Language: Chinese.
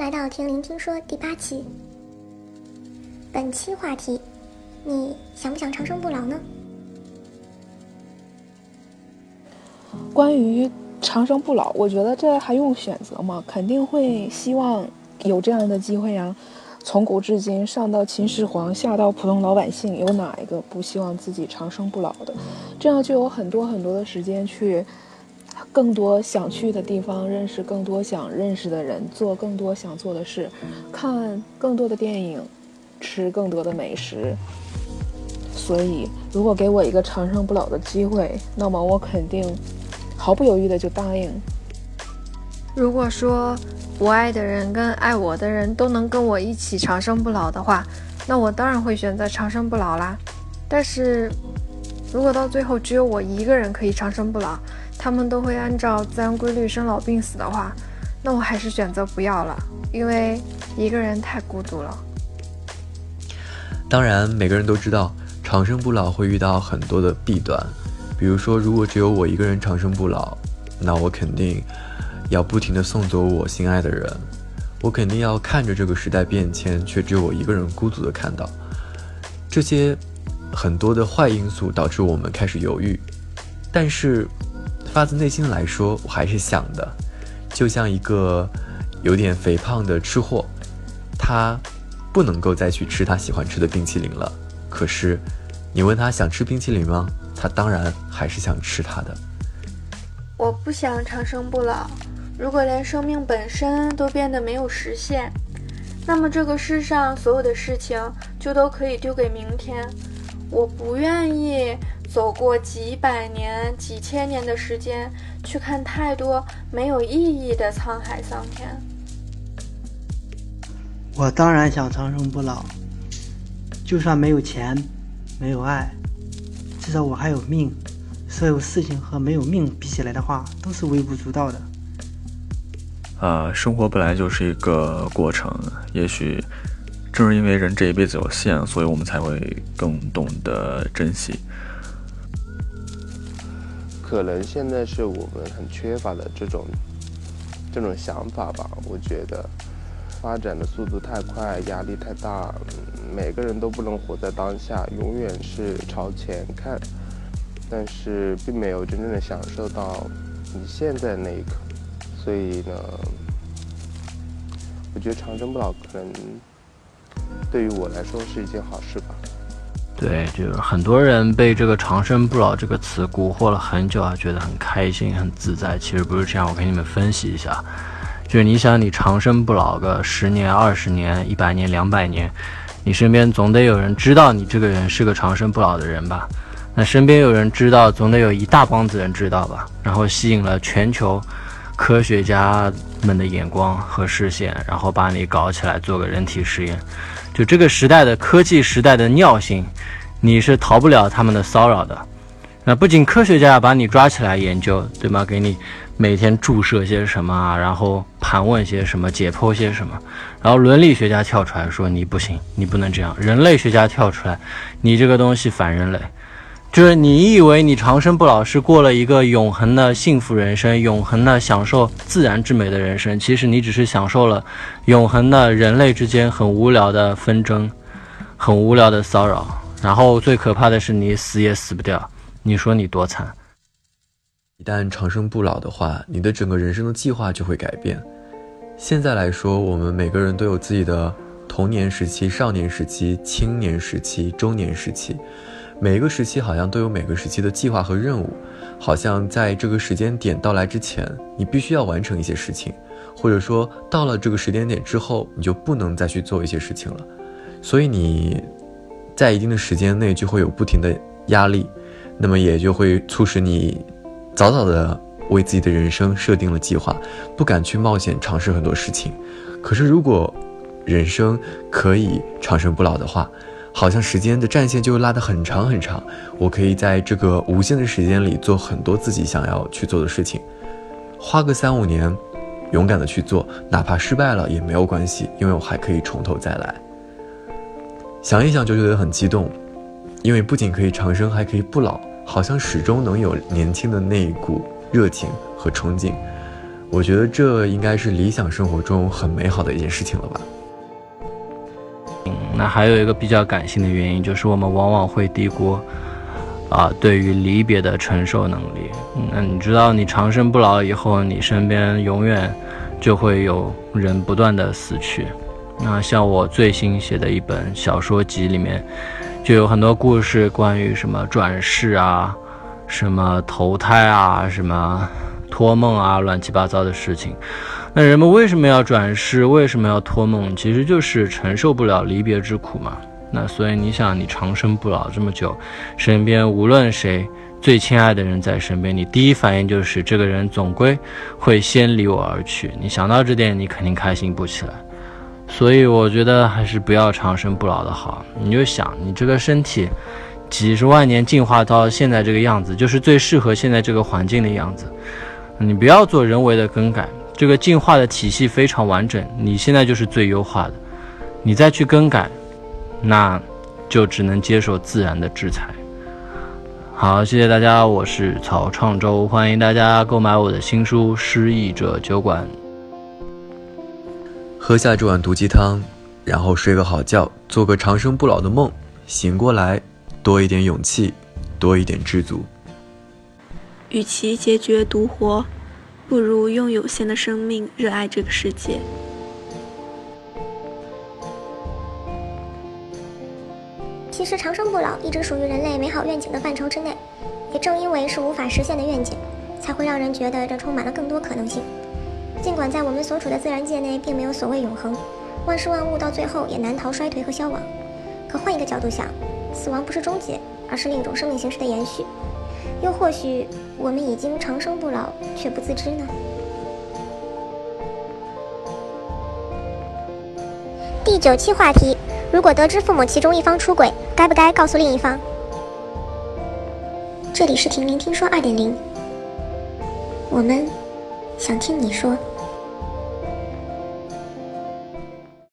来到听林听说第八期。本期话题：你想不想长生不老呢？关于长生不老，我觉得这还用选择吗？肯定会希望有这样的机会呀。从古至今，上到秦始皇，下到普通老百姓，有哪一个不希望自己长生不老的？这样就有很多很多的时间去更多想去的地方，认识更多想认识的人，做更多想做的事，看更多的电影，吃更多的美食。所以，如果给我一个长生不老的机会，那么我肯定毫不犹豫的就答应。如果说，我爱的人跟爱我的人都能跟我一起长生不老的话，那我当然会选择长生不老啦。但是，如果到最后只有我一个人可以长生不老，他们都会按照自然规律生老病死的话，那我还是选择不要了，因为一个人太孤独了。当然，每个人都知道长生不老会遇到很多的弊端，比如说，如果只有我一个人长生不老，那我肯定。要不停地送走我心爱的人，我肯定要看着这个时代变迁，却只有我一个人孤独地看到这些很多的坏因素，导致我们开始犹豫。但是发自内心来说，我还是想的，就像一个有点肥胖的吃货，他不能够再去吃他喜欢吃的冰淇淋了。可是你问他想吃冰淇淋吗？他当然还是想吃它的。我不想长生不老。如果连生命本身都变得没有实现，那么这个世上所有的事情就都可以丢给明天。我不愿意走过几百年、几千年的时间，去看太多没有意义的沧海桑田。我当然想长生不老，就算没有钱，没有爱，至少我还有命。所有事情和没有命比起来的话，都是微不足道的。啊，生活本来就是一个过程，也许正是因为人这一辈子有限，所以我们才会更懂得珍惜。可能现在是我们很缺乏的这种这种想法吧。我觉得发展的速度太快，压力太大，每个人都不能活在当下，永远是朝前看，但是并没有真正的享受到你现在那一刻。所以呢，我觉得长生不老可能对于我来说是一件好事吧。对，就是很多人被这个“长生不老”这个词蛊惑了很久啊，觉得很开心、很自在。其实不是这样，我给你们分析一下，就是你想你长生不老个十年、二十年、一百年、两百年，你身边总得有人知道你这个人是个长生不老的人吧？那身边有人知道，总得有一大帮子人知道吧？然后吸引了全球。科学家们的眼光和视线，然后把你搞起来做个人体实验。就这个时代的科技时代的尿性，你是逃不了他们的骚扰的。那不仅科学家要把你抓起来研究，对吗？给你每天注射些什么啊，然后盘问些什么，解剖些什么，然后伦理学家跳出来说你不行，你不能这样。人类学家跳出来，你这个东西反人类。就是你以为你长生不老是过了一个永恒的幸福人生，永恒的享受自然之美的人生，其实你只是享受了永恒的人类之间很无聊的纷争，很无聊的骚扰。然后最可怕的是你死也死不掉，你说你多惨？一旦长生不老的话，你的整个人生的计划就会改变。现在来说，我们每个人都有自己的童年时期、少年时期、青年时期、中年时期。每一个时期好像都有每个时期的计划和任务，好像在这个时间点到来之前，你必须要完成一些事情，或者说到了这个时间点之后，你就不能再去做一些事情了。所以你在一定的时间内就会有不停的压力，那么也就会促使你早早的为自己的人生设定了计划，不敢去冒险尝试很多事情。可是如果人生可以长生不老的话，好像时间的战线就会拉得很长很长，我可以在这个无限的时间里做很多自己想要去做的事情，花个三五年，勇敢的去做，哪怕失败了也没有关系，因为我还可以从头再来。想一想就觉得很激动，因为不仅可以长生，还可以不老，好像始终能有年轻的那一股热情和冲劲。我觉得这应该是理想生活中很美好的一件事情了吧。那还有一个比较感性的原因，就是我们往往会低估啊对于离别的承受能力。那你知道，你长生不老以后，你身边永远就会有人不断的死去。那像我最新写的一本小说集里面，就有很多故事，关于什么转世啊，什么投胎啊，什么托梦啊，乱七八糟的事情。那人们为什么要转世？为什么要托梦？其实就是承受不了离别之苦嘛。那所以你想，你长生不老这么久，身边无论谁最亲爱的人在身边，你第一反应就是这个人总归会先离我而去。你想到这点，你肯定开心不起来。所以我觉得还是不要长生不老的好。你就想，你这个身体几十万年进化到现在这个样子，就是最适合现在这个环境的样子。你不要做人为的更改，这个进化的体系非常完整，你现在就是最优化的。你再去更改，那就只能接受自然的制裁。好，谢谢大家，我是曹创周，欢迎大家购买我的新书《失忆者酒馆》。喝下这碗毒鸡汤，然后睡个好觉，做个长生不老的梦。醒过来，多一点勇气，多一点知足。与其解决独活，不如用有限的生命热爱这个世界。其实长生不老一直属于人类美好愿景的范畴之内，也正因为是无法实现的愿景，才会让人觉得这充满了更多可能性。尽管在我们所处的自然界内并没有所谓永恒，万事万物到最后也难逃衰退和消亡。可换一个角度想，死亡不是终结，而是另一种生命形式的延续。又或许我们已经长生不老，却不自知呢？第九期话题：如果得知父母其中一方出轨，该不该告诉另一方？这里是婷婷听说二点零，我们想听你说。